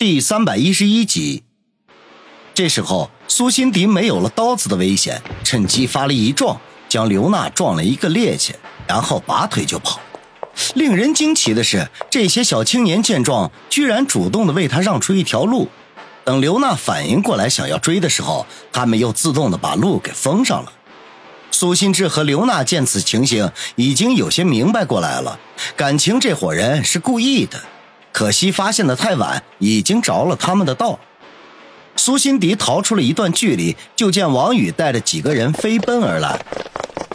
第三百一十一集，这时候苏辛迪没有了刀子的危险，趁机发力一撞，将刘娜撞了一个趔趄，然后拔腿就跑。令人惊奇的是，这些小青年见状，居然主动的为他让出一条路。等刘娜反应过来想要追的时候，他们又自动的把路给封上了。苏心志和刘娜见此情形，已经有些明白过来了，感情这伙人是故意的。可惜发现的太晚，已经着了他们的道。苏辛迪逃出了一段距离，就见王宇带着几个人飞奔而来。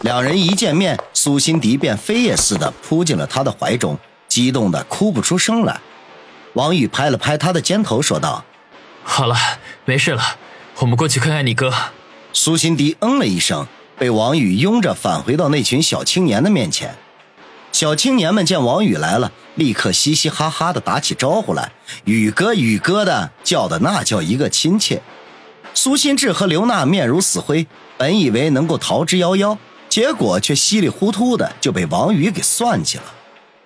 两人一见面，苏辛迪便飞也似的扑进了他的怀中，激动的哭不出声来。王宇拍了拍他的肩头，说道：“好了，没事了，我们过去看看你哥。”苏辛迪嗯了一声，被王宇拥着返回到那群小青年的面前。小青年们见王宇来了，立刻嘻嘻哈哈的打起招呼来，“宇哥，宇哥”的叫的那叫一个亲切。苏新志和刘娜面如死灰，本以为能够逃之夭夭，结果却稀里糊涂的就被王宇给算计了。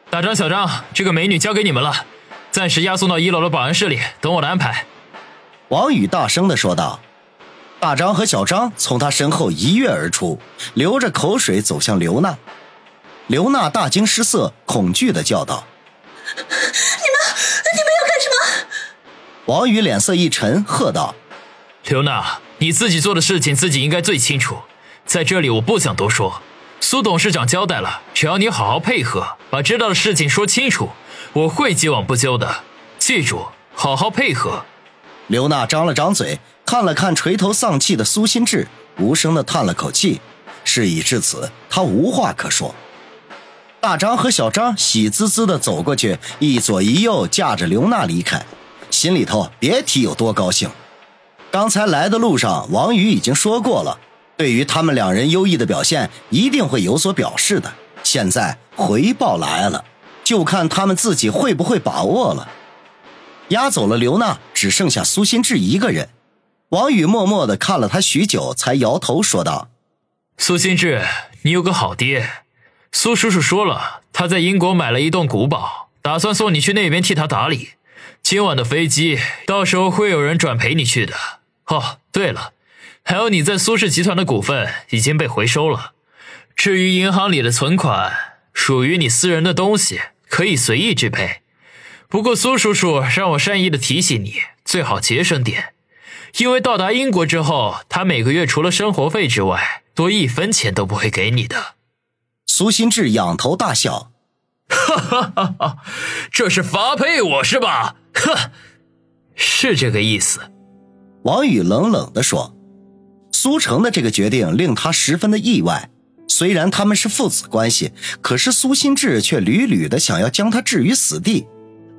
大张、小张，这个美女交给你们了，暂时押送到一楼的保安室里，等我的安排。”王宇大声的说道。大张和小张从他身后一跃而出，流着口水走向刘娜。刘娜大惊失色，恐惧的叫道：“你们，你们要干什么？”王宇脸色一沉，喝道：“刘娜，你自己做的事情自己应该最清楚，在这里我不想多说。苏董事长交代了，只要你好好配合，把知道的事情说清楚，我会既往不咎的。记住，好好配合。”刘娜张了张嘴，看了看垂头丧气的苏心志，无声的叹了口气。事已至此，他无话可说。大张和小张喜滋滋地走过去，一左一右架着刘娜离开，心里头别提有多高兴。刚才来的路上，王宇已经说过了，对于他们两人优异的表现，一定会有所表示的。现在回报来了，就看他们自己会不会把握了。押走了刘娜，只剩下苏心志一个人。王宇默默地看了他许久，才摇头说道：“苏心志，你有个好爹。”苏叔叔说了，他在英国买了一栋古堡，打算送你去那边替他打理。今晚的飞机，到时候会有人转陪你去的。哦，对了，还有你在苏氏集团的股份已经被回收了。至于银行里的存款，属于你私人的东西，可以随意支配。不过苏叔叔让我善意的提醒你，最好节省点，因为到达英国之后，他每个月除了生活费之外，多一分钱都不会给你的。苏新志仰头大笑，哈哈哈哈这是发配我是吧？哼，是这个意思。王宇冷冷的说：“苏成的这个决定令他十分的意外。虽然他们是父子关系，可是苏新志却屡屡的想要将他置于死地。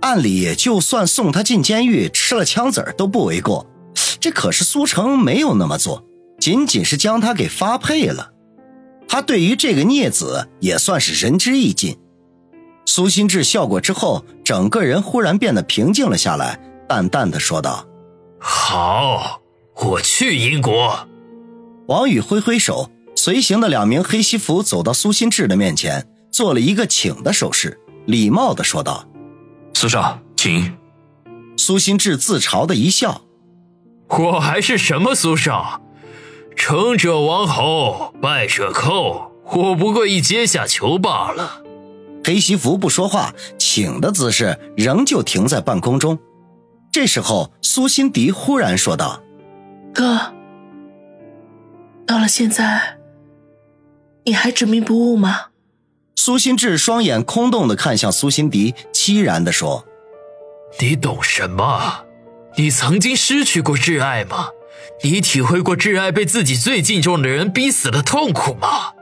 按理，就算送他进监狱，吃了枪子儿都不为过。这可是苏成没有那么做，仅仅是将他给发配了。”他对于这个孽子也算是仁至义尽。苏心志笑过之后，整个人忽然变得平静了下来，淡淡的说道：“好，我去英国。”王宇挥挥手，随行的两名黑西服走到苏心志的面前，做了一个请的手势，礼貌的说道：“苏少，请。”苏心志自嘲的一笑：“我还是什么苏少？”成者王侯，败者寇。我不过一阶下囚罢了。黑西服不说话，请的姿势仍旧停在半空中。这时候，苏辛迪忽然说道：“哥，到了现在，你还执迷不悟吗？”苏心志双眼空洞的看向苏心迪，凄然的说：“你懂什么？你曾经失去过挚爱吗？”你体会过挚爱被自己最敬重的人逼死的痛苦吗？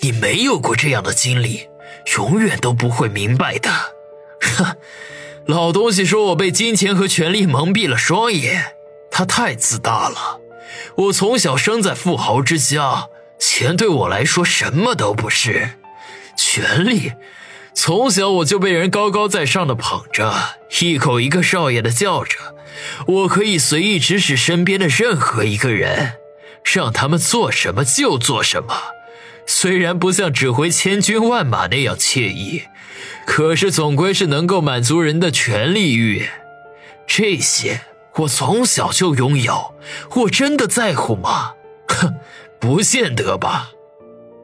你没有过这样的经历，永远都不会明白的。哼，老东西说我被金钱和权力蒙蔽了双眼，他太自大了。我从小生在富豪之家，钱对我来说什么都不是，权力。从小我就被人高高在上的捧着，一口一个少爷的叫着，我可以随意指使身边的任何一个人，让他们做什么就做什么。虽然不像指挥千军万马那样惬意，可是总归是能够满足人的权利欲。这些我从小就拥有，我真的在乎吗？哼，不见得吧。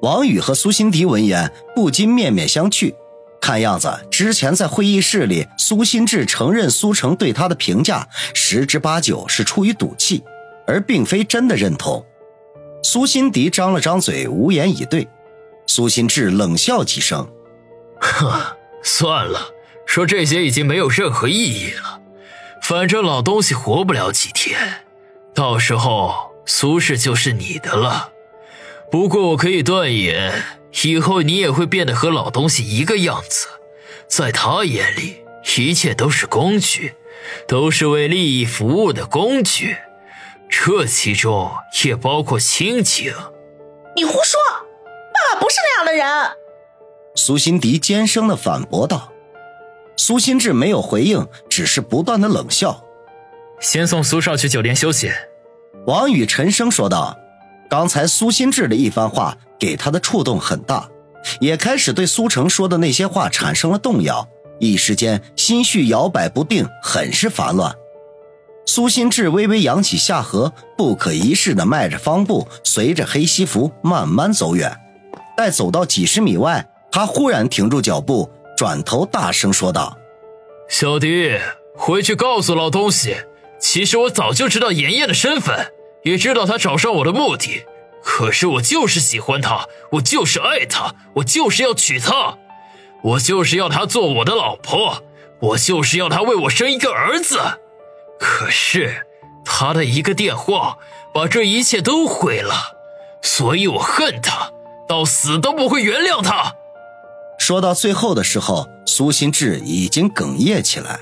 王宇和苏辛迪闻言不禁面面相觑。看样子，之前在会议室里，苏心志承认苏成对他的评价十之八九是出于赌气，而并非真的认同。苏辛迪张了张嘴，无言以对。苏心志冷笑几声：“呵，算了，说这些已经没有任何意义了。反正老东西活不了几天，到时候苏氏就是你的了。不过我可以断言。”以后你也会变得和老东西一个样子，在他眼里，一切都是工具，都是为利益服务的工具，这其中也包括亲情。你胡说，爸爸不是那样的人。苏辛迪尖声的反驳道。苏心志没有回应，只是不断的冷笑。先送苏少去酒店休息。王宇沉声说道。刚才苏心志的一番话。给他的触动很大，也开始对苏成说的那些话产生了动摇，一时间心绪摇摆不定，很是烦乱。苏心志微微扬起下颌，不可一世的迈着方步，随着黑西服慢慢走远。待走到几十米外，他忽然停住脚步，转头大声说道：“小迪，回去告诉老东西，其实我早就知道妍妍的身份，也知道他找上我的目的。”可是我就是喜欢她，我就是爱她，我就是要娶她，我就是要她做我的老婆，我就是要她为我生一个儿子。可是他的一个电话把这一切都毁了，所以我恨他，到死都不会原谅他。说到最后的时候，苏心志已经哽咽起来，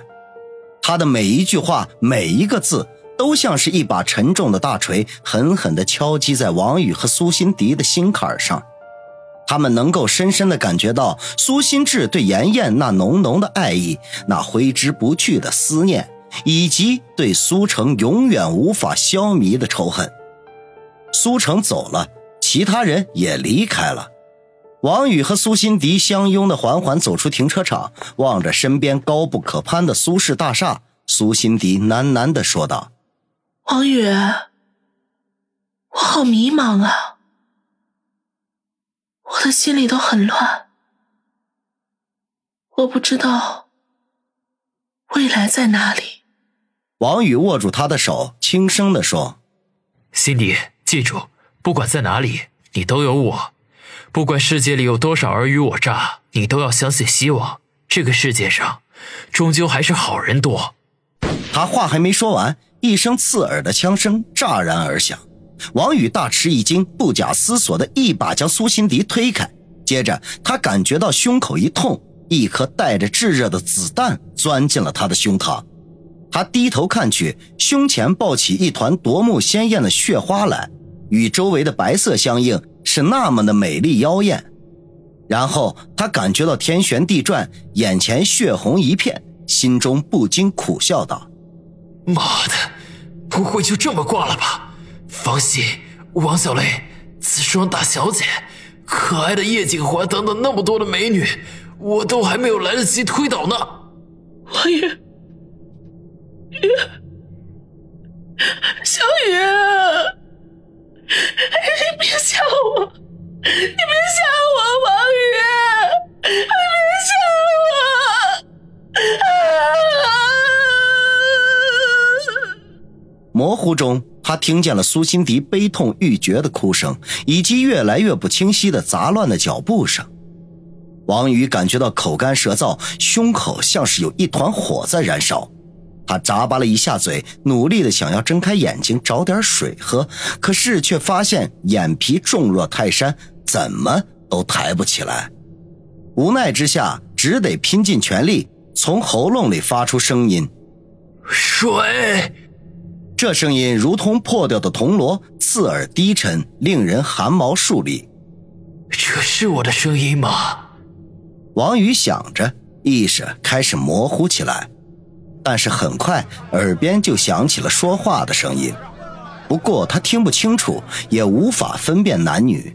他的每一句话，每一个字。都像是一把沉重的大锤，狠狠地敲击在王宇和苏心迪的心坎上。他们能够深深地感觉到苏心志对妍妍那浓浓的爱意，那挥之不去的思念，以及对苏成永远无法消弭的仇恨。苏成走了，其他人也离开了。王宇和苏心迪相拥的缓缓走出停车场，望着身边高不可攀的苏氏大厦，苏心迪喃喃地说道。王宇，我好迷茫啊，我的心里都很乱，我不知道未来在哪里。王宇握住他的手，轻声的说：“辛迪，记住，不管在哪里，你都有我。不管世界里有多少尔虞我诈，你都要相信希望。这个世界上，终究还是好人多。”他话还没说完。一声刺耳的枪声乍然而响，王宇大吃一惊，不假思索的一把将苏辛迪推开。接着，他感觉到胸口一痛，一颗带着炙热的子弹钻进了他的胸膛。他低头看去，胸前爆起一团夺目鲜艳的血花来，与周围的白色相映，是那么的美丽妖艳。然后他感觉到天旋地转，眼前血红一片，心中不禁苦笑道。妈的，不会就这么挂了吧？方心、王小雷、紫霜大小姐、可爱的叶景华等等那么多的美女，我都还没有来得及推倒呢。王爷，小雨，你别吓我，你别吓我，王宇，你别吓。模糊中，他听见了苏辛迪悲痛欲绝的哭声，以及越来越不清晰的杂乱的脚步声。王宇感觉到口干舌燥，胸口像是有一团火在燃烧。他眨巴了一下嘴，努力的想要睁开眼睛找点水喝，可是却发现眼皮重若泰山，怎么都抬不起来。无奈之下，只得拼尽全力从喉咙里发出声音：“水。”这声音如同破掉的铜锣，刺耳低沉，令人汗毛竖立。这是我的声音吗？王宇想着，意识开始模糊起来，但是很快耳边就响起了说话的声音，不过他听不清楚，也无法分辨男女。